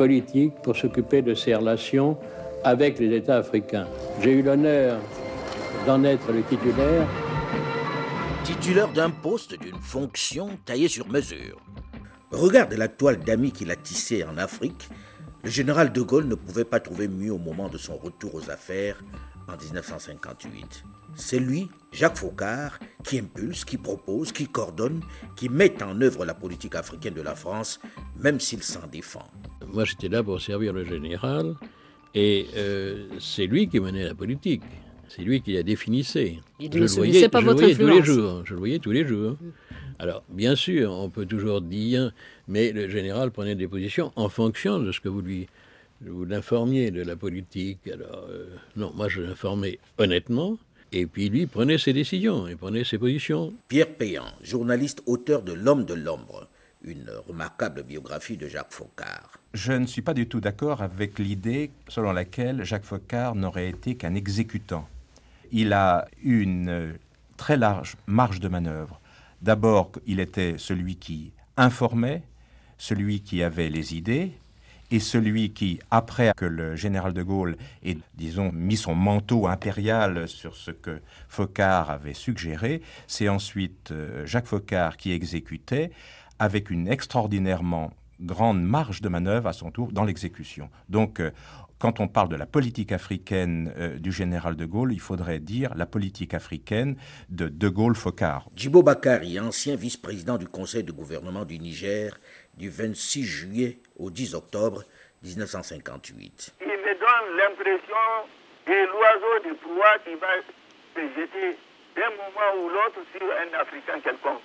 politique pour s'occuper de ses relations avec les États africains. J'ai eu l'honneur d'en être le titulaire. Titulaire d'un poste, d'une fonction taillée sur mesure. Regarde la toile d'amis qu'il a tissée en Afrique. Le général de Gaulle ne pouvait pas trouver mieux au moment de son retour aux affaires en 1958. C'est lui, Jacques Faucard, qui impulse, qui propose, qui coordonne, qui met en œuvre la politique africaine de la France, même s'il s'en défend. Moi, j'étais là pour servir le général, et euh, c'est lui qui menait la politique. C'est lui qui la définissait. Il ne voyais, pas je votre voyais tous les jours. Je le voyais tous les jours. Alors, bien sûr, on peut toujours dire, mais le général prenait des positions en fonction de ce que vous lui vous l'informiez de la politique. Alors, euh, non, moi, je l'informais honnêtement, et puis lui prenait ses décisions, il prenait ses positions. Pierre Péan, journaliste, auteur de L'homme de l'ombre, une remarquable biographie de Jacques Faucard. Je ne suis pas du tout d'accord avec l'idée selon laquelle Jacques Faucard n'aurait été qu'un exécutant. Il a une très large marge de manœuvre. D'abord, il était celui qui informait, celui qui avait les idées, et celui qui, après que le général de Gaulle ait, disons, mis son manteau impérial sur ce que Faucard avait suggéré, c'est ensuite euh, Jacques Faucard qui exécutait avec une extraordinairement grande marge de manœuvre à son tour dans l'exécution. Donc, euh, quand on parle de la politique africaine euh, du général de Gaulle, il faudrait dire la politique africaine de De Gaulle-Faucard. Djibo Bakari, ancien vice-président du Conseil de gouvernement du Niger, du 26 juillet au 10 octobre 1958. Il me donne l'impression de l'oiseau du pouvoir qui va se jeter d'un moment ou l'autre sur un Africain quelconque,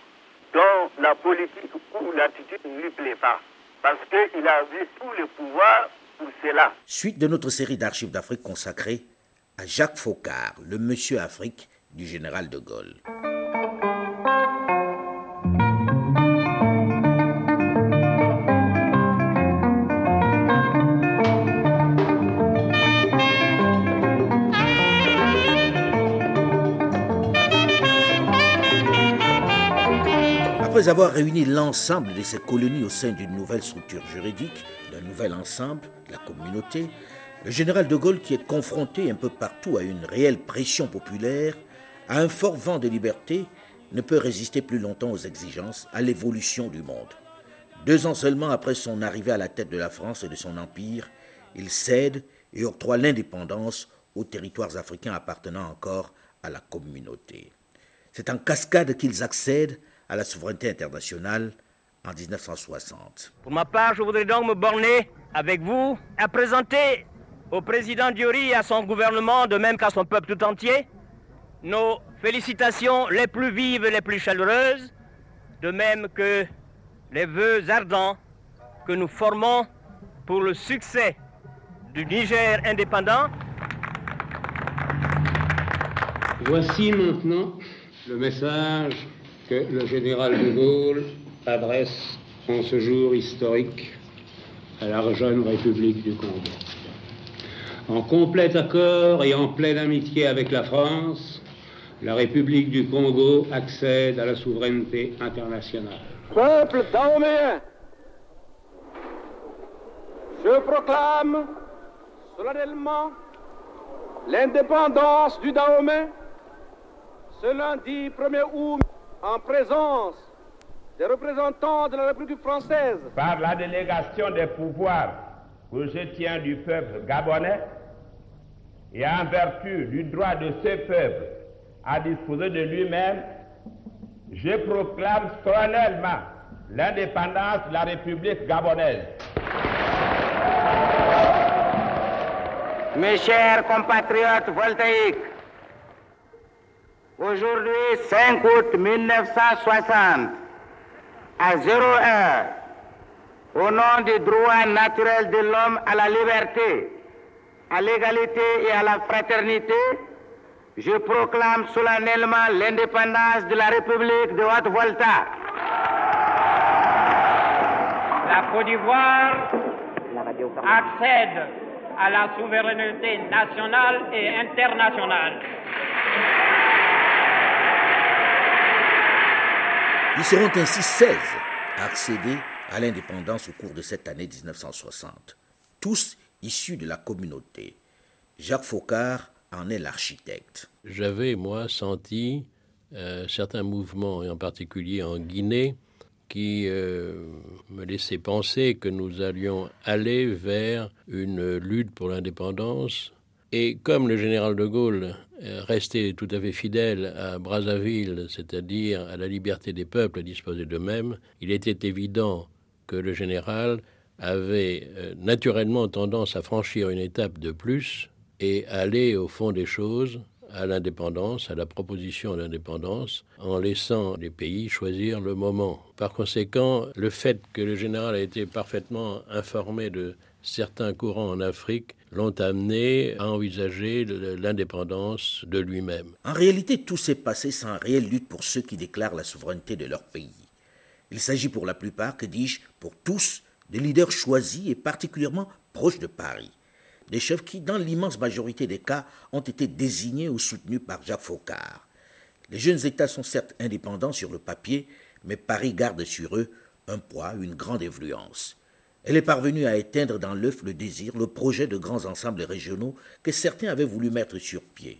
dont la politique ou l'attitude ne lui plaît pas, parce qu'il a vu tout le pouvoir pour cela. Suite de notre série d'archives d'Afrique consacrée à Jacques Faucard, le monsieur Afrique du général de Gaulle. Après avoir réuni l'ensemble de ces colonies au sein d'une nouvelle structure juridique, d'un nouvel ensemble, la communauté, le général de Gaulle, qui est confronté un peu partout à une réelle pression populaire, à un fort vent de liberté, ne peut résister plus longtemps aux exigences, à l'évolution du monde. Deux ans seulement après son arrivée à la tête de la France et de son empire, il cède et octroie l'indépendance aux territoires africains appartenant encore à la communauté. C'est en cascade qu'ils accèdent à la souveraineté internationale en 1960. Pour ma part, je voudrais donc me borner avec vous à présenter au président Diori et à son gouvernement, de même qu'à son peuple tout entier, nos félicitations les plus vives et les plus chaleureuses, de même que les vœux ardents que nous formons pour le succès du Niger indépendant. Voici maintenant le message que le général de Gaulle adresse en ce jour historique à la jeune République du Congo. En complet accord et en pleine amitié avec la France, la République du Congo accède à la souveraineté internationale. Peuple dahoméen, je proclame solennellement l'indépendance du Dahomey ce lundi 1er août en présence des représentants de la République française. par la délégation des pouvoirs que je tiens du peuple gabonais et en vertu du droit de ce peuple à disposer de lui-même, je proclame solennellement l'indépendance de la République gabonaise. Mes chers compatriotes voltaïques, aujourd'hui 5 août 1960, à 0 heure, au nom des droits naturels de l'homme à la liberté, à l'égalité et à la fraternité, je proclame solennellement l'indépendance de la République de Haute-Volta. La Côte d'Ivoire accède à la souveraineté nationale et internationale. Ils seront ainsi 16 à accéder à l'indépendance au cours de cette année 1960, tous issus de la communauté. Jacques Faucard en est l'architecte. J'avais, moi, senti euh, certains mouvements, et en particulier en Guinée, qui euh, me laissaient penser que nous allions aller vers une lutte pour l'indépendance. Et comme le général de Gaulle restait tout à fait fidèle à Brazzaville, c'est-à-dire à la liberté des peuples à disposer d'eux-mêmes, il était évident que le général avait euh, naturellement tendance à franchir une étape de plus et aller au fond des choses, à l'indépendance, à la proposition d'indépendance, en laissant les pays choisir le moment. Par conséquent, le fait que le général a été parfaitement informé de certains courants en Afrique l'ont amené à envisager l'indépendance de lui-même. En réalité, tout s'est passé sans réelle lutte pour ceux qui déclarent la souveraineté de leur pays. Il s'agit pour la plupart, que dis-je, pour tous, de leaders choisis et particulièrement proches de Paris. Des chefs qui, dans l'immense majorité des cas, ont été désignés ou soutenus par Jacques Faucard. Les jeunes États sont certes indépendants sur le papier, mais Paris garde sur eux un poids, une grande influence. Elle est parvenue à éteindre dans l'œuf le désir, le projet de grands ensembles régionaux que certains avaient voulu mettre sur pied.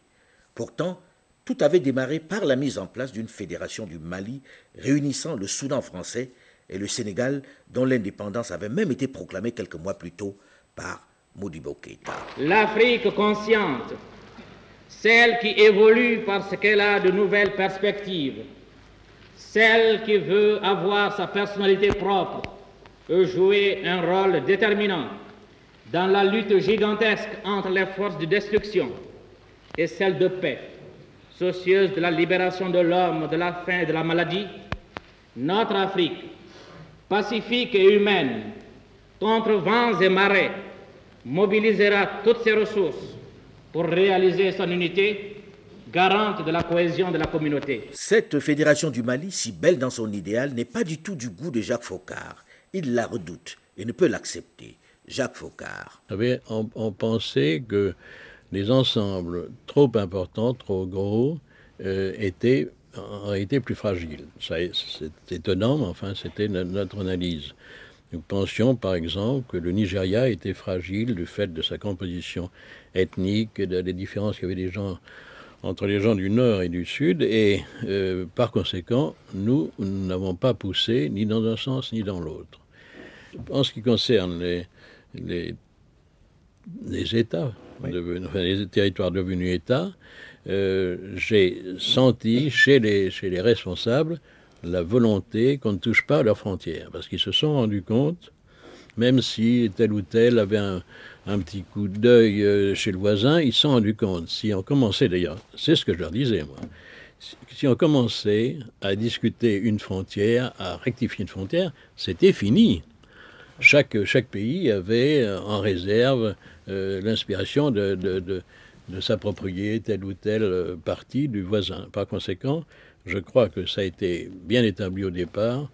Pourtant, tout avait démarré par la mise en place d'une fédération du Mali réunissant le Soudan français et le Sénégal, dont l'indépendance avait même été proclamée quelques mois plus tôt par Modibo Keïta. L'Afrique consciente, celle qui évolue parce qu'elle a de nouvelles perspectives, celle qui veut avoir sa personnalité propre, peut jouer un rôle déterminant dans la lutte gigantesque entre les forces de destruction et celles de paix, soucieuse de la libération de l'homme, de la faim et de la maladie, notre Afrique, pacifique et humaine, contre vents et marées, mobilisera toutes ses ressources pour réaliser son unité, garante de la cohésion de la communauté. Cette fédération du Mali, si belle dans son idéal, n'est pas du tout du goût de Jacques Faucard. Il la redoute et ne peut l'accepter. Jacques Faucard. on, pensait que les ensembles trop importants, trop gros, euh, étaient en réalité plus fragiles. C'est étonnant, mais enfin, c'était notre analyse. Nous pensions, par exemple, que le Nigeria était fragile du fait de sa composition ethnique, des différences qu'il y avait des gens entre les gens du Nord et du Sud, et euh, par conséquent, nous n'avons pas poussé ni dans un sens ni dans l'autre. En ce qui concerne les, les, les États, les territoires devenus États, euh, j'ai senti chez les, chez les responsables la volonté qu'on ne touche pas à leurs frontières, parce qu'ils se sont rendus compte, même si tel ou tel avait un, un petit coup d'œil euh, chez le voisin, ils se sont rendus compte, si on commençait d'ailleurs, c'est ce que je leur disais moi, si on commençait à discuter une frontière, à rectifier une frontière, c'était fini chaque, pays avait euh, en réserve euh, l'inspiration de s'approprier telle ou telle euh, partie du voisin. Par conséquent, je crois que ça a été bien établi au départ.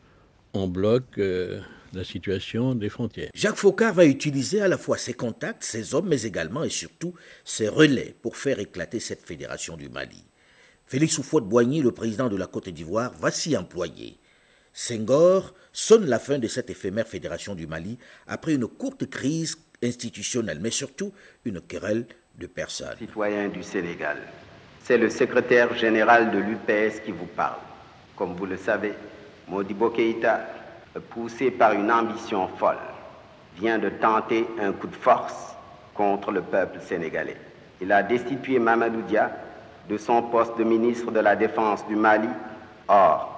On bloque la situation des frontières. Jacques Faucard va utiliser à la fois ses contacts, ses hommes, mais également et surtout ses relais pour faire éclater cette fédération du Mali. Félix Houphouët-Boigny, le président de la Côte d'Ivoire, va s'y employer. Senghor sonne la fin de cette éphémère fédération du Mali après une courte crise institutionnelle, mais surtout une querelle de personnes. Citoyens du Sénégal, c'est le secrétaire général de l'UPS qui vous parle. Comme vous le savez, Modibo Keïta, poussé par une ambition folle, vient de tenter un coup de force contre le peuple sénégalais. Il a destitué Mamadou Dia de son poste de ministre de la Défense du Mali. Or,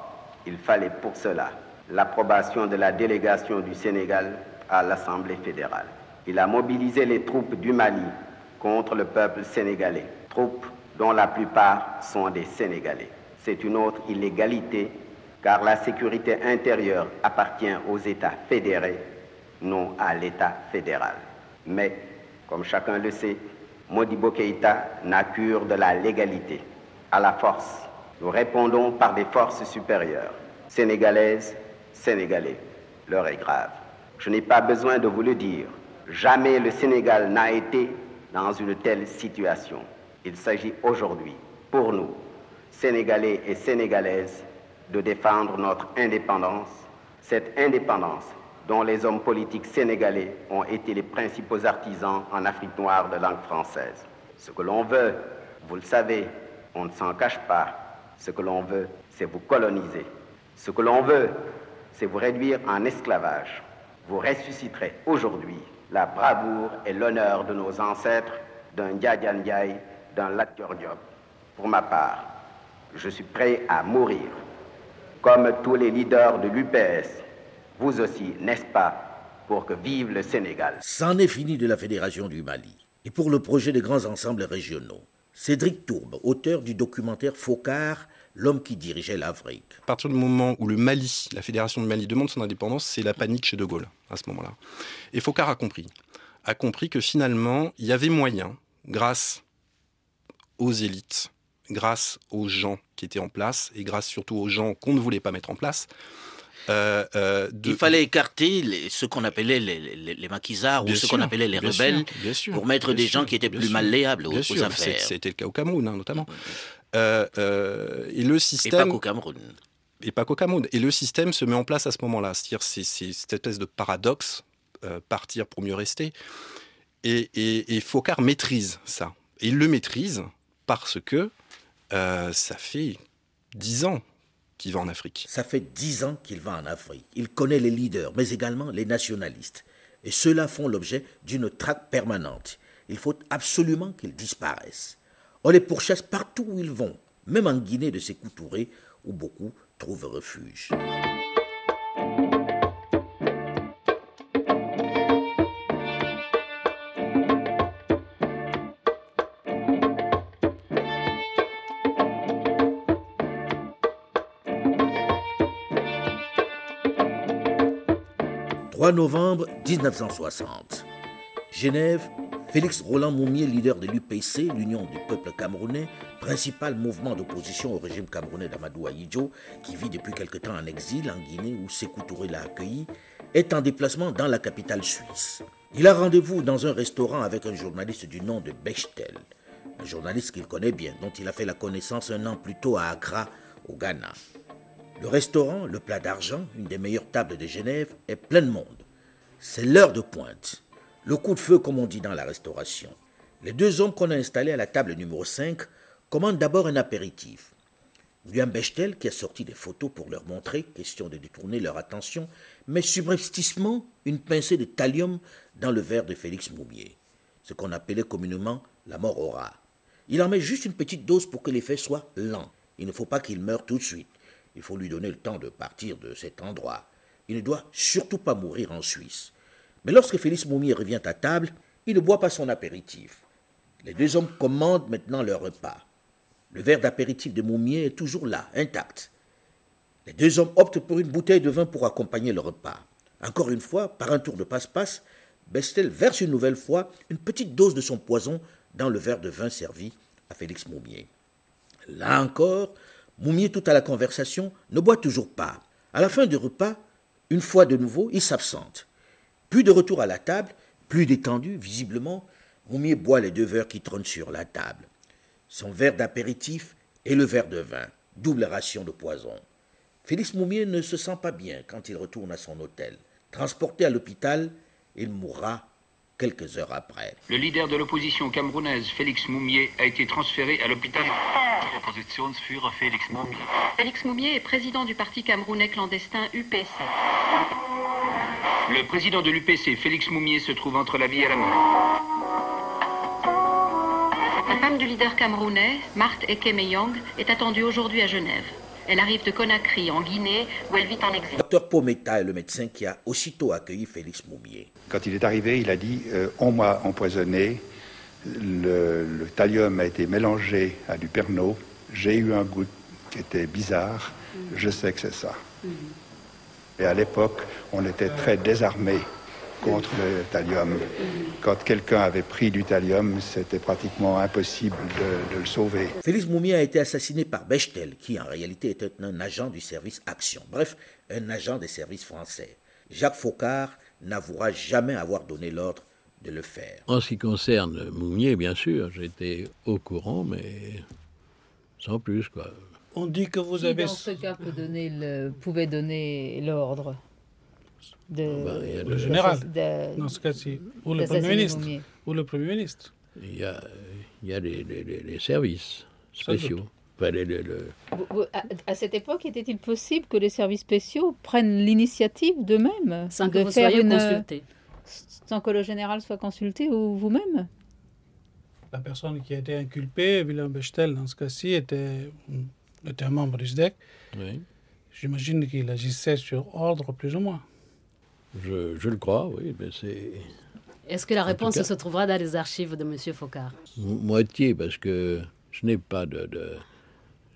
il fallait pour cela l'approbation de la délégation du Sénégal à l'Assemblée fédérale. Il a mobilisé les troupes du Mali contre le peuple sénégalais, troupes dont la plupart sont des Sénégalais. C'est une autre illégalité car la sécurité intérieure appartient aux États fédérés non à l'État fédéral. Mais, comme chacun le sait, Modibo Keïta n'a cure de la légalité. À la force, nous répondons par des forces supérieures, sénégalaises, sénégalais. L'heure est grave. Je n'ai pas besoin de vous le dire. Jamais le Sénégal n'a été dans une telle situation. Il s'agit aujourd'hui, pour nous, Sénégalais et Sénégalaises, de défendre notre indépendance, cette indépendance dont les hommes politiques sénégalais ont été les principaux artisans en Afrique noire de langue française. Ce que l'on veut, vous le savez, on ne s'en cache pas, ce que l'on veut, c'est vous coloniser. Ce que l'on veut, c'est vous réduire en esclavage. Vous ressusciterez aujourd'hui la bravoure et l'honneur de nos ancêtres, d'un Ndiaye d'un Lat Diop. Pour ma part, je suis prêt à mourir, comme tous les leaders de l'UPS. Vous aussi, n'est-ce pas, pour que vive le Sénégal? C'en est fini de la Fédération du Mali. Et pour le projet des grands ensembles régionaux, Cédric Tourbe, auteur du documentaire Focard, l'homme qui dirigeait l'Afrique. À partir du moment où le Mali, la Fédération du Mali demande son indépendance, c'est la panique chez De Gaulle à ce moment-là. Et Focard a compris. A compris que finalement, il y avait moyen, grâce aux élites, grâce aux gens qui étaient en place et grâce surtout aux gens qu'on ne voulait pas mettre en place. Euh, euh, Il fallait écarter les, ce qu'on appelait les, les, les maquisards ou ce qu'on appelait les rebelles pour mettre des gens qui étaient plus malléables aux, aux affaires. C'était le cas au Cameroun, hein, notamment. Euh, et le système. Et pas qu'au Cameroun. Et pas qu'au Cameroun. Et le système se met en place à ce moment-là. C'est-à-dire, c'est cette espèce de paradoxe, partir pour mieux rester. Et, et, et Focard maîtrise ça. Et il le maîtrise parce que ça fait dix ans va en Afrique. Ça fait dix ans qu'il va en Afrique. Il connaît les leaders, mais également les nationalistes. Et ceux-là font l'objet d'une traque permanente. Il faut absolument qu'ils disparaissent. On les pourchasse partout où ils vont, même en Guinée de ces Touré, où beaucoup trouvent refuge. 3 novembre 1960. Genève, Félix Roland Moumier, leader de l'UPC, l'Union du peuple camerounais, principal mouvement d'opposition au régime camerounais d'Amadou Ahidjo, qui vit depuis quelque temps en exil en Guinée où Sékou Touré l'a accueilli, est en déplacement dans la capitale suisse. Il a rendez-vous dans un restaurant avec un journaliste du nom de Bechtel, un journaliste qu'il connaît bien, dont il a fait la connaissance un an plus tôt à Accra, au Ghana. Le restaurant, le plat d'argent, une des meilleures tables de Genève, est plein de monde. C'est l'heure de pointe. Le coup de feu, comme on dit dans la restauration. Les deux hommes qu'on a installés à la table numéro 5 commandent d'abord un apéritif. William Bechtel, qui a sorti des photos pour leur montrer, question de détourner leur attention, met subrepticement une pincée de thallium dans le verre de Félix Moumier, ce qu'on appelait communément la mort au rat. Il en met juste une petite dose pour que l'effet soit lent. Il ne faut pas qu'il meure tout de suite. Il faut lui donner le temps de partir de cet endroit. Il ne doit surtout pas mourir en Suisse. Mais lorsque Félix Moumier revient à table, il ne boit pas son apéritif. Les deux hommes commandent maintenant leur repas. Le verre d'apéritif de Moumier est toujours là, intact. Les deux hommes optent pour une bouteille de vin pour accompagner le repas. Encore une fois, par un tour de passe-passe, Bestel verse une nouvelle fois une petite dose de son poison dans le verre de vin servi à Félix Moumier. Là encore, Moumier, tout à la conversation, ne boit toujours pas. À la fin du repas, une fois de nouveau, il s'absente. Plus de retour à la table, plus détendu, visiblement, Moumier boit les deux verres qui trônent sur la table. Son verre d'apéritif et le verre de vin, double ration de poison. Félix Moumier ne se sent pas bien quand il retourne à son hôtel. Transporté à l'hôpital, il mourra quelques heures après. Le leader de l'opposition camerounaise, Félix Moumier, a été transféré à l'hôpital. Félix Moumier. Félix Moumier est président du parti camerounais clandestin UPC. Le président de l'UPC, Félix Moumier, se trouve entre la vie et la mort. La femme du leader camerounais, Marthe Ekemeyong, est attendue aujourd'hui à Genève. Elle arrive de Conakry, en Guinée, où elle vit en exil. Docteur Pometa est le médecin qui a aussitôt accueilli Félix Moumier. Quand il est arrivé, il a dit euh, On m'a empoisonné, le, le, thallium a été mélangé à du Pernod, j'ai eu un goût qui était bizarre, je sais que c'est ça. Et à l'époque, on était très désarmés contre le thallium. Quand quelqu'un avait pris du thallium, c'était pratiquement impossible de, le sauver. Félix Moumi a été assassiné par Bechtel, qui en réalité était un agent du service Action. Bref, un agent des services français. Jacques Faucard n'avouera jamais avoir donné l'ordre de le faire. En ce qui concerne Moumier, bien sûr, j'étais au courant, mais sans plus, quoi. On dit que vous avez... dans ce cas, donner le, pouvait donner l'ordre? De... Ah ben, le général, dans ce cas-ci, ou le Premier ministre. Ou le Premier ministre. Il y a, il y a les, les, services spéciaux. à, cette époque, était-il possible que les services spéciaux prennent l'initiative d'eux-mêmes Sans que vous soyez consulté sans que le général soit consulté ou vous-même La personne qui a été inculpée, Willem Bechtel, dans ce cas-ci, était, était un membre du SDEC. Oui. J'imagine qu'il agissait sur ordre, plus ou moins. Je, je le crois, oui, mais c'est... Est-ce que la réponse se trouvera dans les archives de M. Focard Moitié, parce que je n'ai pas de,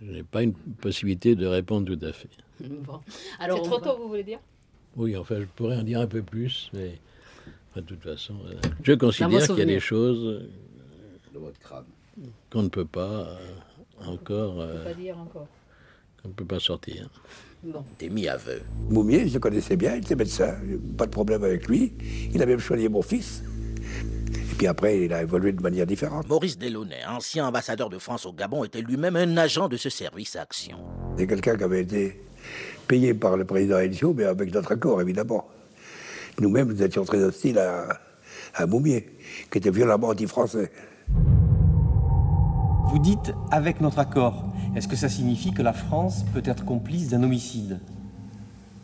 je n'ai pas une possibilité de répondre tout à fait. Bon. Alors, c'est trop tôt, vous voulez dire? Oui, enfin, je pourrais en dire un peu plus, mais de toute façon, euh, je considère qu'il y a des choses qu'on ne peut pas euh, encore. On peut pas dire encore. Qu'on ne peut pas sortir. Bon. T'es mis à vœu. Moumier, je le connaissais bien, il était médecin, pas de problème avec lui. Il a même choisi mon fils. Et puis après, il a évolué de manière différente. Maurice Delaunay, ancien ambassadeur de France au Gabon, était lui-même un agent de ce service Action. C'est quelqu'un qui avait été payé par le président Elio, mais avec notre accord, évidemment. Nous-mêmes, nous étions très hostiles à, à Moumier, qui était violemment anti-français. Vous dites avec notre accord. Est-ce que ça signifie que la France peut être complice d'un homicide?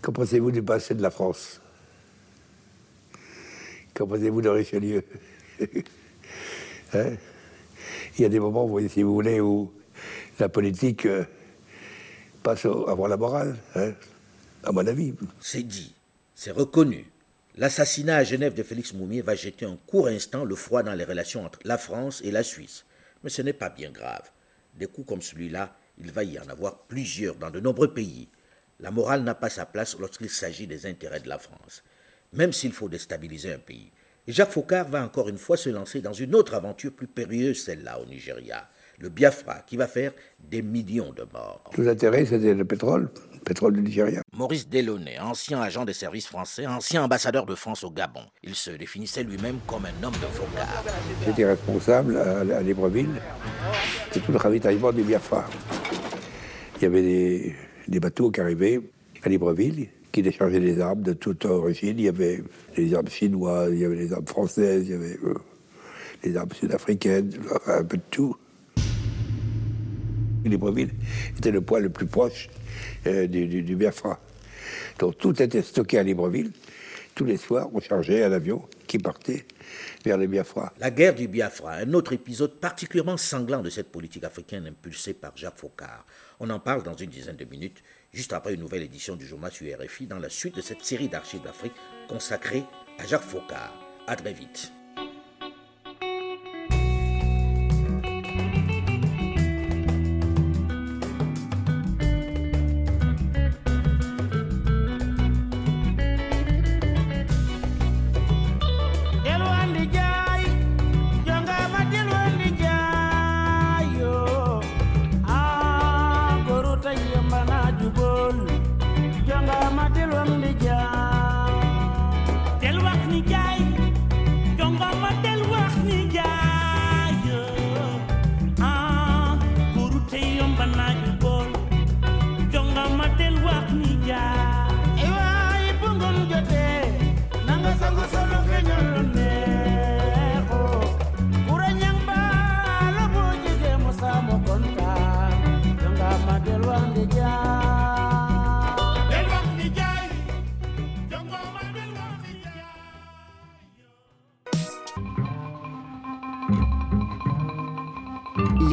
Qu'en pensez-vous du passé de la France? Qu'en pensez-vous de Richelieu? Hein? Il y a des moments, si vous voulez, où la politique euh, passe avant la morale, hein? À mon avis. C'est dit, c'est reconnu. L'assassinat à Genève de Félix Moumier va jeter un court instant le froid dans les relations entre la France et la Suisse. Mais ce n'est pas bien grave. Des coups comme celui-là, il va y en avoir plusieurs dans de nombreux pays. La morale n'a pas sa place lorsqu'il s'agit des intérêts de la France, même s'il faut déstabiliser un pays. Et Jacques Faucard va encore une fois se lancer dans une autre aventure plus périlleuse, celle-là au Nigeria le Biafra, qui va faire des millions de morts. Tout l'intérêt, c'était le pétrole, le pétrole du Nigeria. Maurice Delaunay, ancien agent des services français, ancien ambassadeur de France au Gabon. Il se définissait lui-même comme un homme de Focard. J'étais responsable à, Libreville de tout le ravitaillement du Biafra. Il y avait des, bateaux qui arrivaient à Libreville qui déchargeaient des armes de toute origine. Il y avait des armes chinoises, il y avait des armes françaises, il y avait euh, des armes sud-africaines, un peu de tout. Libreville était le point le plus proche euh, du, Biafra. Donc tout était stocké à Libreville. Tous les soirs, on chargeait un avion qui partait vers le Biafra. La guerre du Biafra, un autre épisode particulièrement sanglant de cette politique africaine impulsée par Jacques Faucard. On en parle dans une dizaine de minutes, juste après une nouvelle édition du journal sur RFI, dans la suite de cette série d'archives d'Afrique consacrée à Jacques Faucard. À très vite.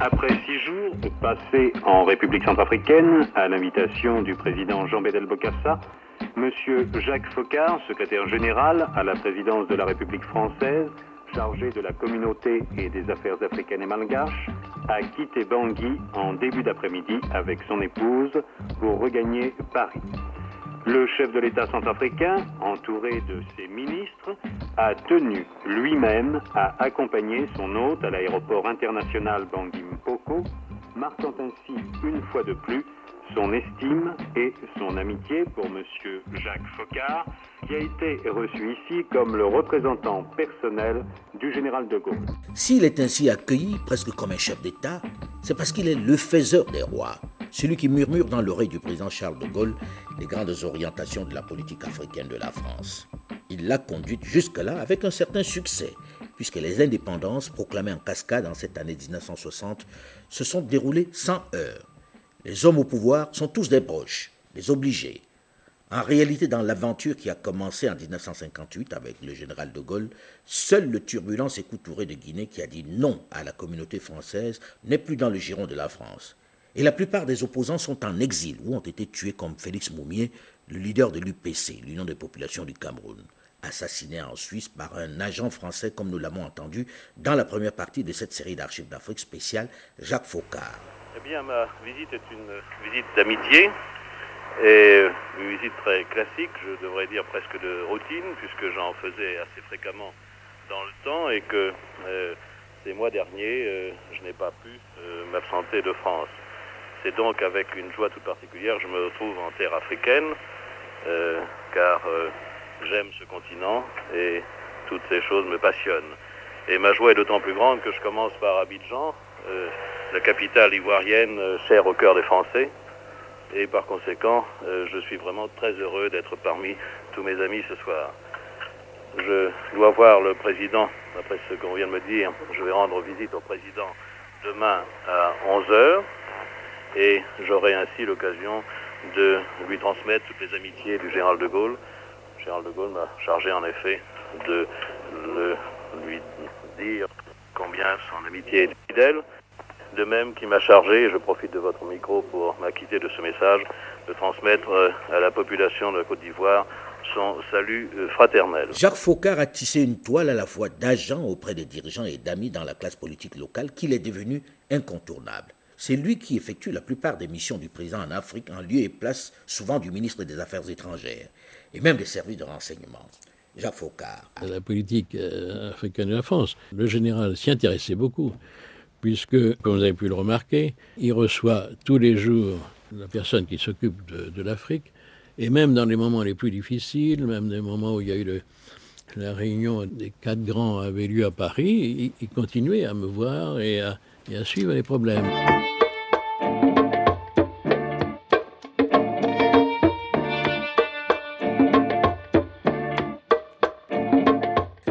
Après six jours passés en République centrafricaine, à l'invitation du président Jean Bédel Bokassa, M. Jacques Focard, secrétaire général à la présidence de la République française, chargé de la communauté et des affaires africaines et malgaches, a quitté Bangui en début d'après-midi avec son épouse pour regagner Paris. Le chef de l'État centrafricain, entouré de ses ministres, a tenu lui-même à accompagner son hôte à l'aéroport international Bangui Mpoko, marquant ainsi une fois de plus son estime et son amitié pour M. Jacques Focard, qui a été reçu ici comme le représentant personnel du général de Gaulle. S'il est ainsi accueilli presque comme un chef d'État, c'est parce qu'il est le faiseur des rois, celui qui murmure dans l'oreille du président Charles de Gaulle les grandes orientations de la politique africaine de la France. Il l'a conduite jusque-là avec un certain succès, puisque les indépendances proclamées en cascade en cette année 1960 se sont déroulées sans heurts. Les hommes au pouvoir sont tous des proches, des obligés. En réalité, dans l'aventure qui a commencé en 1958 avec le général de Gaulle, seul le turbulent Sékou de Guinée qui a dit non à la communauté française n'est plus dans le giron de la France. Et la plupart des opposants sont en exil ou ont été tués comme Félix Moumier, le leader de l'UPC, l'Union des populations du Cameroun, assassiné en Suisse par un agent français comme nous l'avons entendu dans la première partie de cette série d'archives d'Afrique spéciale, Jacques Faucard. Eh bien, ma visite est une visite d'amitié et une visite très classique, je devrais dire presque de routine, puisque j'en faisais assez fréquemment dans le temps et que euh, ces mois derniers, euh, je n'ai pas pu euh, m'absenter de France. C'est donc avec une joie toute particulière que je me retrouve en terre africaine, car j'aime ce continent et toutes ces choses me passionnent. Et ma joie est d'autant plus grande que je commence par Abidjan, la capitale ivoirienne chère au cœur des Français. Et par conséquent, je suis vraiment très heureux d'être parmi tous mes amis ce soir. Je dois voir le président, après ce qu'on vient de me dire, je vais rendre visite au président demain à 11h et j'aurai ainsi l'occasion de lui transmettre toutes les amitiés du général de Gaulle. Le général de Gaulle m'a chargé en effet de lui dire combien son amitié est fidèle. De même qu'il m'a chargé, et je profite de votre micro pour m'acquitter de ce message, de transmettre à la population de la Côte d'Ivoire son salut fraternel. Jacques Faucard a tissé une toile à la fois d'agent auprès des dirigeants et d'amis dans la classe politique locale qu'il est devenu incontournable. C'est lui qui effectue la plupart des missions du président en Afrique en lieu et place souvent du ministre des Affaires étrangères et même des services de renseignement. Jacques Faucard. La politique africaine de la France, le général s'y intéressait beaucoup, puisque, comme vous avez pu le remarquer, il reçoit tous les jours la personne qui s'occupe de, l'Afrique, et même dans les moments les plus difficiles, même des moments où il y a eu la réunion des quatre grands avait lieu à Paris, il, il continuait à me voir et à, et à suivre les problèmes.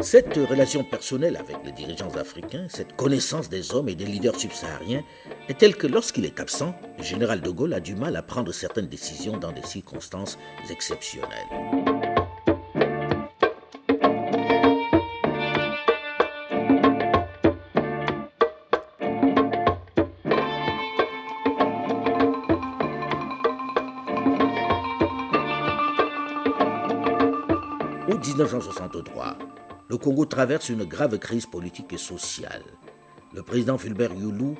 Cette relation personnelle avec les dirigeants africains, cette connaissance des hommes et des leaders subsahariens est telle que lorsqu'il est absent, le général de Gaulle a du mal à prendre certaines décisions dans des circonstances exceptionnelles. Le Congo traverse une grave crise politique et sociale. Le président Fulbert Youlou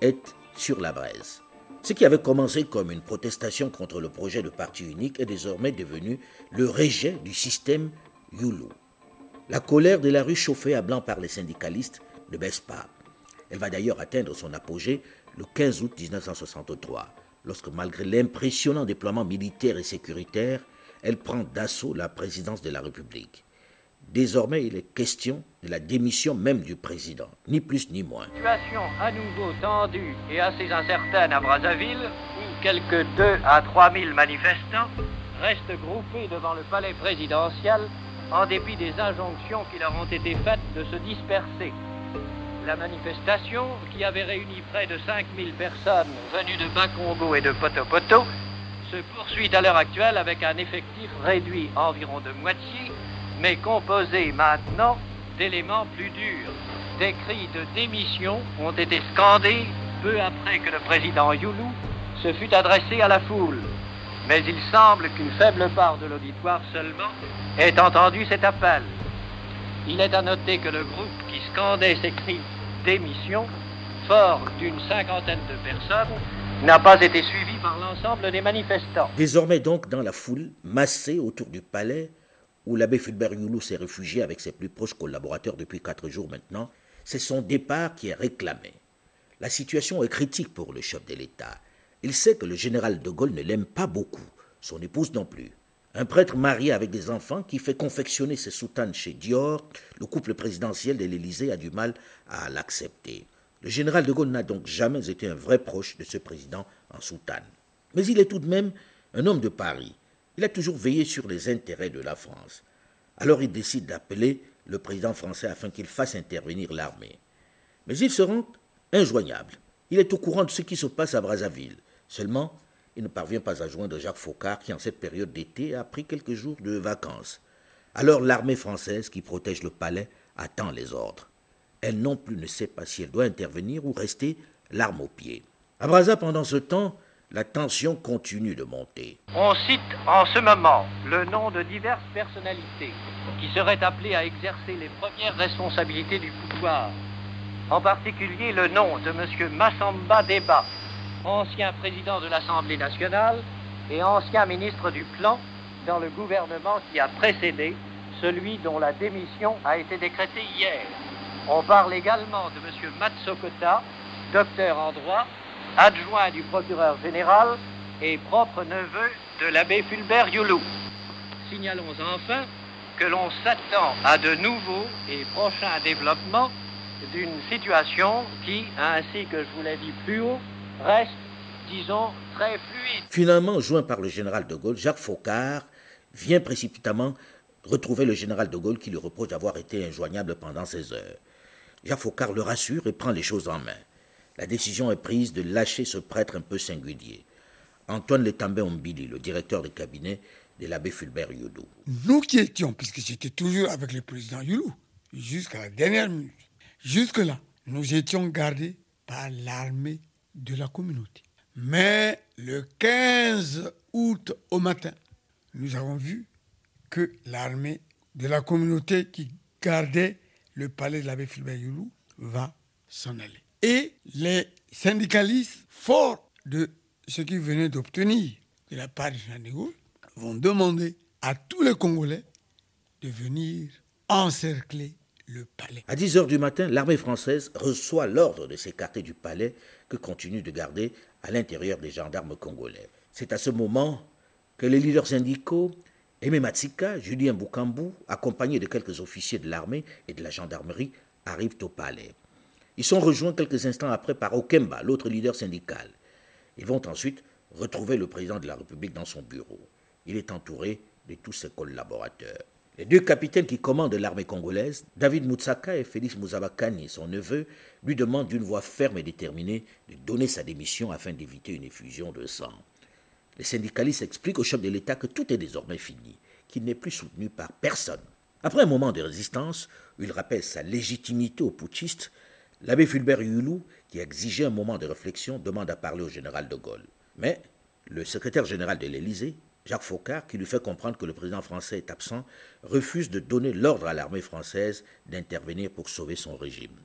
est sur la braise. Ce qui avait commencé comme une protestation contre le projet de parti unique est désormais devenu le rejet du système Youlou. La colère de la rue chauffée à blanc par les syndicalistes ne baisse pas. Elle va d'ailleurs atteindre son apogée le 15 août 1963, lorsque malgré l'impressionnant déploiement militaire et sécuritaire, elle prend d'assaut la présidence de la République. Désormais, il est question de la démission même du président, ni plus ni moins. Situation à nouveau tendue et assez incertaine à Brazzaville, où quelques 2 à 3 000 manifestants restent groupés devant le palais présidentiel en dépit des injonctions qui leur ont été faites de se disperser. La manifestation, qui avait réuni près de 5 000 personnes venues de Bas-Congo et de Potopoto, se poursuit à l'heure actuelle avec un effectif réduit environ de moitié mais composé maintenant d'éléments plus durs. Des cris de démission ont été scandés peu après que le président Youlou se fut adressé à la foule. Mais il semble qu'une faible part de l'auditoire seulement ait entendu cet appel. Il est à noter que le groupe qui scandait ces cris d'émission, fort d'une cinquantaine de personnes, n'a pas été suivi par l'ensemble des manifestants. Désormais donc dans la foule, massée autour du palais, où l'abbé Fulbert Youlou s'est réfugié avec ses plus proches collaborateurs depuis quatre jours maintenant, c'est son départ qui est réclamé. La situation est critique pour le chef de l'État. Il sait que le général de Gaulle ne l'aime pas beaucoup, son épouse non plus. Un prêtre marié avec des enfants qui fait confectionner ses soutanes chez Dior, le couple présidentiel de l'Élysée a du mal à l'accepter. Le général de Gaulle n'a donc jamais été un vrai proche de ce président en soutane. Mais il est tout de même un homme de Paris. Il a toujours veillé sur les intérêts de la France. Alors il décide d'appeler le président français afin qu'il fasse intervenir l'armée. Mais il se rend injoignable. Il est au courant de ce qui se passe à Brazzaville. Seulement, il ne parvient pas à joindre Jacques Faucard qui, en cette période d'été, a pris quelques jours de vacances. Alors l'armée française, qui protège le palais, attend les ordres. Elle non plus ne sait pas si elle doit intervenir ou rester l'arme au pied. À Brazza, pendant ce temps, la tension continue de monter. On cite en ce moment le nom de diverses personnalités qui seraient appelées à exercer les premières responsabilités du pouvoir. En particulier le nom de M. Massamba Deba, ancien président de l'Assemblée nationale et ancien ministre du Plan dans le gouvernement qui a précédé celui dont la démission a été décrétée hier. On parle également de M. Matsokota, docteur en droit, adjoint du procureur général et propre neveu de l'abbé Fulbert Youlou. Signalons enfin que l'on s'attend à de nouveaux et prochains développements d'une situation qui, ainsi que je vous l'ai dit plus haut, reste, disons, très fluide. Finalement, joint par le général de Gaulle, Jacques Faucard vient précipitamment retrouver le général de Gaulle qui lui reproche d'avoir été injoignable pendant ces heures. Jacques Faucard le rassure et prend les choses en main. La décision est prise de lâcher ce prêtre un peu singulier. Antoine Letambé Ombili, le directeur de cabinet de l'abbé Fulbert Youlou. Nous qui étions, puisque j'étais toujours avec le président Youlou, jusqu'à la dernière minute, jusque-là, nous étions gardés par l'armée de la communauté. Mais le 15 août au matin, nous avons vu que l'armée de la communauté qui gardait le palais de l'abbé Philbert Youlou va s'en aller. Et les syndicalistes, forts de ce qu'ils venaient d'obtenir de la part du général vont demander à tous les Congolais de venir encercler le palais. À 10 heures du matin, l'armée française reçoit l'ordre de s'écarter du palais que continue de garder à l'intérieur des gendarmes congolais. C'est à ce moment que les leaders syndicaux, Aimé Matsika, Julien Boukambou, accompagnés de quelques officiers de l'armée et de la gendarmerie, arrivent au palais. Ils sont rejoints quelques instants après par Okemba, l'autre leader syndical. Ils vont ensuite retrouver le président de la République dans son bureau. Il est entouré de tous ses collaborateurs. Les deux capitaines qui commandent l'armée congolaise, David Moutsaka et Félix Mouzabakani, son neveu, lui demandent d'une voix ferme et déterminée de donner sa démission afin d'éviter une effusion de sang. Les syndicalistes expliquent au chef de l'État que tout est désormais fini, qu'il n'est plus soutenu par personne. Après un moment de résistance, il rappelle sa légitimité aux putschistes, l'abbé Fulbert Youlou, qui exigeait un moment de réflexion, demande à parler au général de Gaulle. Mais le secrétaire général de l'Élysée, Jacques Faucard, qui lui fait comprendre que le président français est absent, refuse de donner l'ordre à l'armée française d'intervenir pour sauver son régime.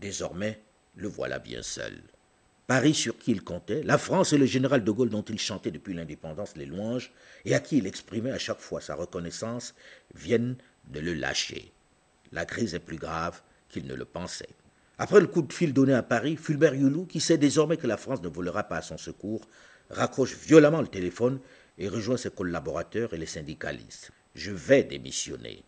Désormais, le voilà bien seul. Paris sur qui il comptait, la France et le général de Gaulle dont il chantait depuis l'indépendance les louanges et à qui il exprimait à chaque fois sa reconnaissance, viennent de le lâcher. La crise est plus grave qu'il ne le pensait. Après le coup de fil donné à Paris, Fulbert Youlou, qui sait désormais que la France ne volera pas à son secours, raccroche violemment le téléphone et rejoint ses collaborateurs et les syndicalistes. Je vais démissionner.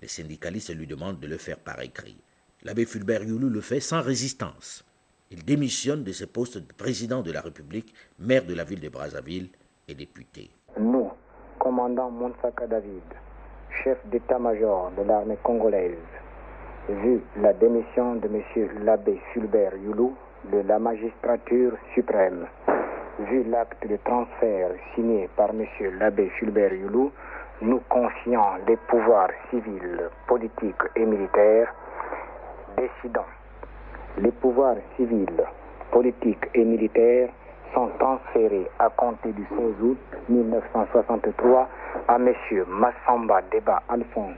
Les syndicalistes lui demandent de le faire par écrit. L'abbé Fulbert Youlou le fait sans résistance. Il démissionne de ses postes de président de la République, maire de la ville de Brazzaville et député. Nous, commandant Monsaka David, chef d'état-major de l'armée congolaise, vu la démission de M. l'abbé Fulbert Youlou de la magistrature suprême, vu l'acte de transfert signé par M. l'abbé Fulbert Youlou, nous confions unifiant les pouvoirs civils, politiques et militaires, décidant les pouvoirs civils, politiques et militaires sont transférés à compter du 16 août 1963 à M. Massamba Deba Alphonse,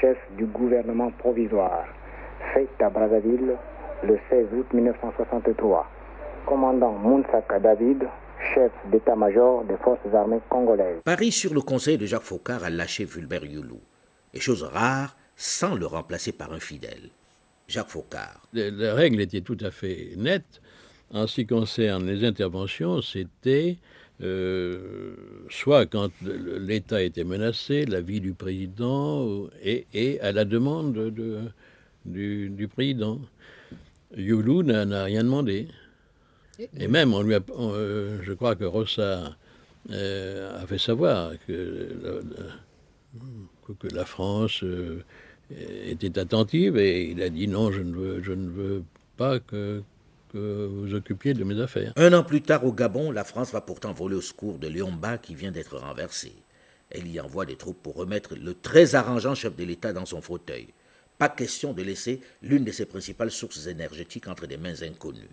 chef du gouvernement provisoire, fait à Brazzaville le 16 août 1963. Commandant Mounsaka David, chef d'état-major des forces armées congolaises. Paris, sur le conseil de Jacques Faucard, a lâché Fulbert Youlou. Et chose rare, sans le remplacer par un fidèle. Jacques Faucard. La règle était tout à fait nette. En ce qui concerne les interventions, c'était euh, soit quand l'État était menacé, la vie du président, et, à la demande de, du, président. Youlou n'a rien demandé. Et même, on lui euh, je crois que Rossa euh, a fait savoir que la, que la France était attentive et il a dit non, je ne veux, je ne veux pas que, vous occupiez de mes affaires. Un an plus tard, au Gabon, la France va pourtant voler au secours de Léomba qui vient d'être renversé. Elle y envoie des troupes pour remettre le très arrangeant chef de l'État dans son fauteuil. Pas question de laisser l'une de ses principales sources énergétiques entre des mains inconnues.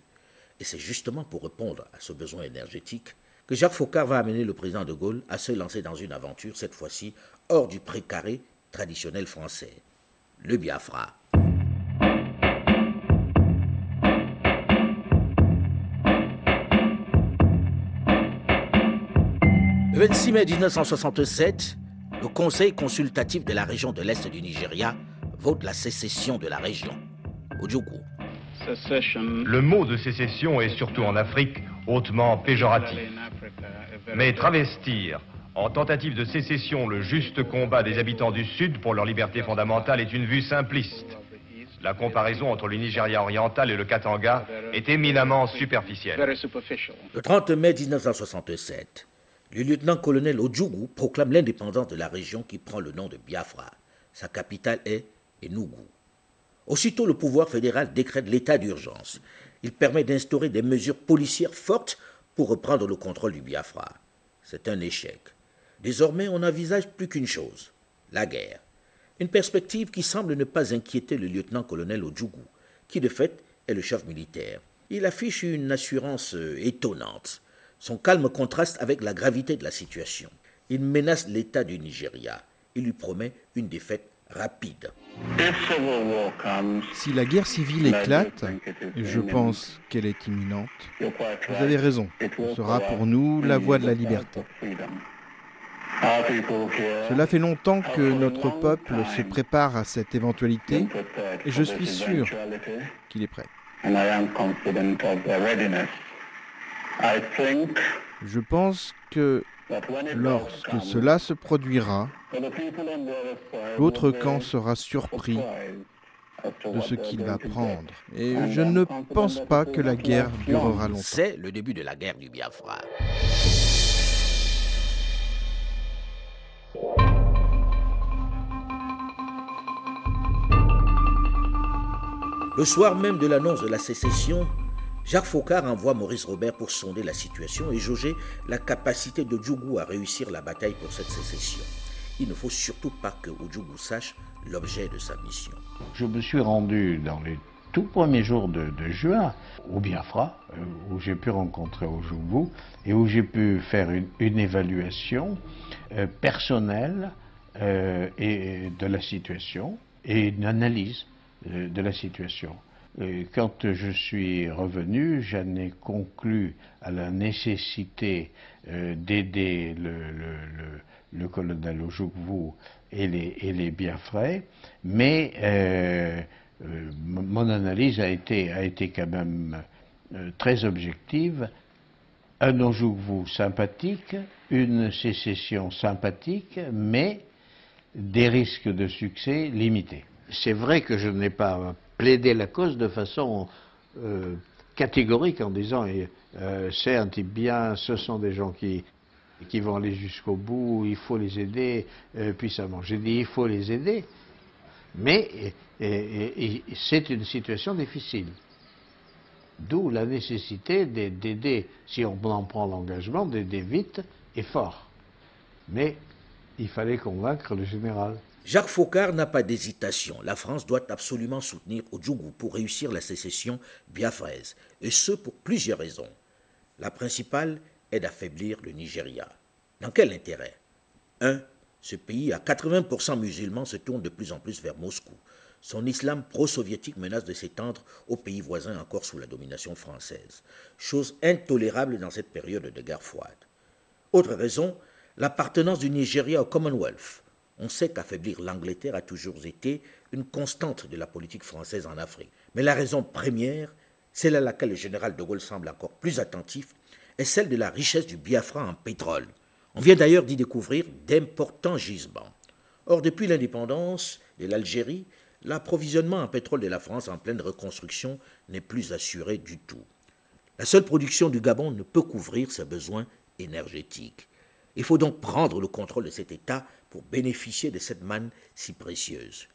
Et c'est justement pour répondre à ce besoin énergétique que Jacques Faucard va amener le président de Gaulle à se lancer dans une aventure, cette fois-ci hors du précaré traditionnel français le Biafra. 26 mai 1967, le Conseil consultatif de la région de l'Est du Nigeria vote la sécession de la région, Ojukwu. Le mot de sécession est surtout en Afrique hautement péjoratif. Mais travestir en tentative de sécession le juste combat des habitants du Sud pour leur liberté fondamentale est une vue simpliste. La comparaison entre le Nigeria oriental et le Katanga est éminemment superficielle. Le 30 mai 1967, le lieutenant-colonel Ojugu proclame l'indépendance de la région qui prend le nom de Biafra. Sa capitale est Enugu. Aussitôt, le pouvoir fédéral décrète l'état d'urgence. Il permet d'instaurer des mesures policières fortes pour reprendre le contrôle du Biafra. C'est un échec. Désormais, on n'envisage plus qu'une chose, la guerre. Une perspective qui semble ne pas inquiéter le lieutenant-colonel Ojugu, qui de fait est le chef militaire. Il affiche une assurance euh, étonnante. Son calme contraste avec la gravité de la situation. Il menace l'État du Nigeria. Il lui promet une défaite rapide. Si la guerre civile éclate, et je pense qu'elle est imminente, vous avez raison, ce sera pour nous la voie de la liberté. Cela fait longtemps que notre peuple se prépare à cette éventualité et je suis sûr qu'il est prêt. Je pense que lorsque cela se produira, l'autre camp sera surpris de ce qu'il va prendre. Et je ne pense pas que la guerre durera longtemps. C'est le début de la guerre du Biafra. Le soir même de l'annonce de la sécession, Jacques Faucard envoie Maurice Robert pour sonder la situation et jauger la capacité de Djougou à réussir la bataille pour cette sécession. Il ne faut surtout pas que Djougou sache l'objet de sa mission. Je me suis rendu dans les tout premiers jours de, juin au Biafra, euh, où j'ai pu rencontrer Ojugwu et où j'ai pu faire une, évaluation euh, personnelle euh, et de la situation et une analyse de la situation. Quand je suis revenu, j'en ai conclu à la nécessité euh, d'aider le, colonel Ojukwu et les, et les mais euh, mon analyse a été, a été quand même très objective. Un Ojukwu sympathique, une sécession sympathique, mais des risques de succès limités c'est vrai que je n'ai pas plaidé la cause de façon euh, catégorique en disant euh, c'est un type bien, ce sont des gens qui, qui vont aller jusqu'au bout, il faut les aider euh, puissamment. J'ai dit il faut les aider, mais c'est une situation difficile. D'où la nécessité d'aider, si on en prend l'engagement, d'aider vite et fort. Mais il fallait convaincre le général. Jacques Faucard n'a pas d'hésitation. La France doit absolument soutenir Ojukwu pour réussir la sécession biafraise, et ce pour plusieurs raisons. La principale est d'affaiblir le Nigeria. Dans quel intérêt? 1. Ce pays à 80% musulmans se tourne de plus en plus vers Moscou. Son islam pro-soviétique menace de s'étendre aux pays voisins encore sous la domination française, chose intolérable dans cette période de guerre froide. Autre raison, l'appartenance du Nigeria au Commonwealth. On sait qu'affaiblir l'Angleterre a toujours été une constante de la politique française en Afrique. Mais la raison première, celle à laquelle le général de Gaulle semble encore plus attentif, est celle de la richesse du Biafra en pétrole. On vient d'ailleurs d'y découvrir d'importants gisements. Or, depuis l'indépendance de l'Algérie, l'approvisionnement en pétrole de la France en pleine reconstruction n'est plus assuré du tout. La seule production du Gabon ne peut couvrir ses besoins énergétiques. Il faut donc prendre le contrôle de cet État pour bénéficier de cette manne si précieuse.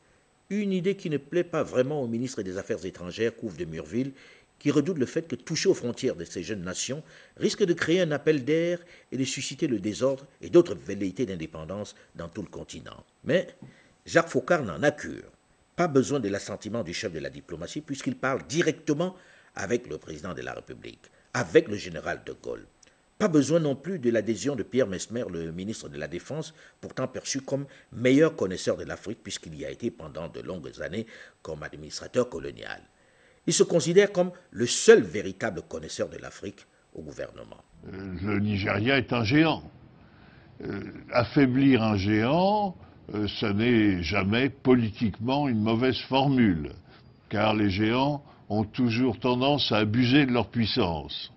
Une idée qui ne plaît pas vraiment au ministre des Affaires étrangères, Couve de Murville, qui redoute le fait que toucher aux frontières de ces jeunes nations risque de créer un appel d'air et de susciter le désordre et d'autres velléités d'indépendance dans tout le continent. Mais Jacques Faucard n'en a cure. Pas besoin de l'assentiment du chef de la diplomatie puisqu'il parle directement avec le président de la République, avec le général de Gaulle. Pas besoin non plus de l'adhésion de Pierre Mesmer, le ministre de la Défense, pourtant perçu comme meilleur connaisseur de l'Afrique puisqu'il y a été pendant de longues années comme administrateur colonial. Il se considère comme le seul véritable connaisseur de l'Afrique au gouvernement. Euh, le Nigeria est un géant. Euh, affaiblir un géant, euh, ce n'est jamais politiquement une mauvaise formule, car les géants ont toujours tendance à abuser de leur puissance.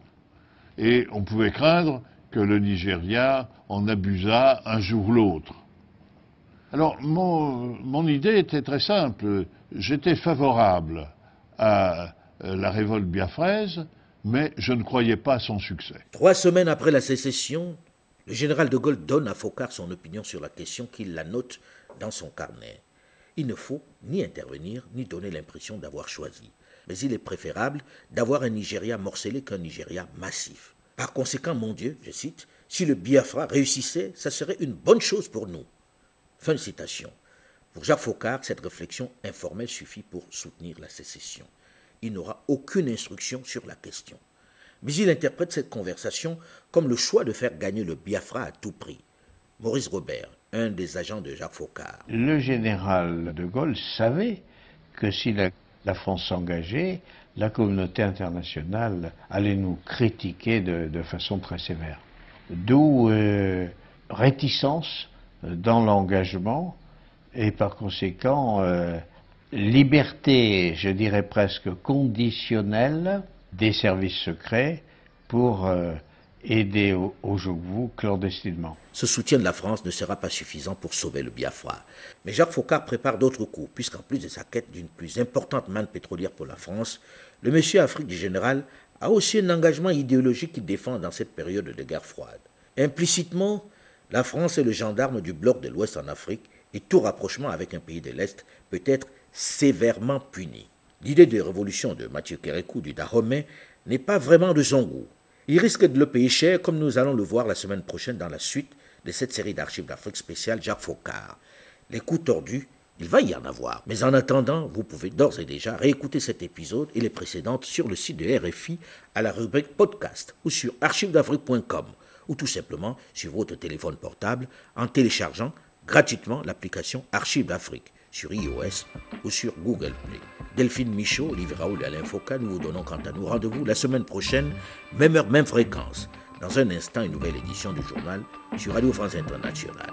Et on pouvait craindre que le Nigeria en abusât un jour ou l'autre. Alors, mon, idée était très simple. J'étais favorable à euh, la révolte biafraise, mais je ne croyais pas à son succès. Trois semaines après la sécession, le général de Gaulle donne à Faucard son opinion sur la question qu'il la note dans son carnet. Il ne faut ni intervenir, ni donner l'impression d'avoir choisi mais il est préférable d'avoir un Nigeria morcelé qu'un Nigeria massif. Par conséquent, mon Dieu, je cite, si le Biafra réussissait, ça serait une bonne chose pour nous. Fin de citation. Pour Jacques Faucard, cette réflexion informelle suffit pour soutenir la sécession. Il n'aura aucune instruction sur la question. Mais il interprète cette conversation comme le choix de faire gagner le Biafra à tout prix. Maurice Robert, un des agents de Jacques Faucard. Le général de Gaulle savait que si la la France s'engageait, la communauté internationale allait nous critiquer de, façon très sévère. D'où euh, réticence dans l'engagement et par conséquent euh, liberté, je dirais presque conditionnelle des services secrets pour euh, aider au clandestinement. Ce soutien de la France ne sera pas suffisant pour sauver le Biafra. Mais Jacques Faucard prépare d'autres coups, puisqu'en plus de sa quête d'une plus importante manne pétrolière pour la France, le monsieur Afrique du général a aussi un engagement idéologique qu'il défend dans cette période de guerre froide. Implicitement, la France est le gendarme du bloc de l'Ouest en Afrique et tout rapprochement avec un pays de l'Est peut être sévèrement puni. L'idée de révolution de Mathieu Kérékou du Dahomey n'est pas vraiment de son goût. Il risque de le payer cher, comme nous allons le voir la semaine prochaine dans la suite de cette série d'archives d'Afrique spéciale Jacques Faucard. Les coups tordus, il va y en avoir. Mais en attendant, vous pouvez d'ores et déjà réécouter cet épisode et les précédentes sur le site de RFI à la rubrique podcast ou sur archivesdafrique.com ou tout simplement sur votre téléphone portable en téléchargeant gratuitement l'application Archives d'Afrique sur iOS ou sur Google Play. Delphine Michaud, Olivier Raoul et Alain Foucault, nous vous donnons quant à nous rendez-vous la semaine prochaine, même heure, même fréquence. Dans un instant, une nouvelle édition du journal sur Radio France Internationale.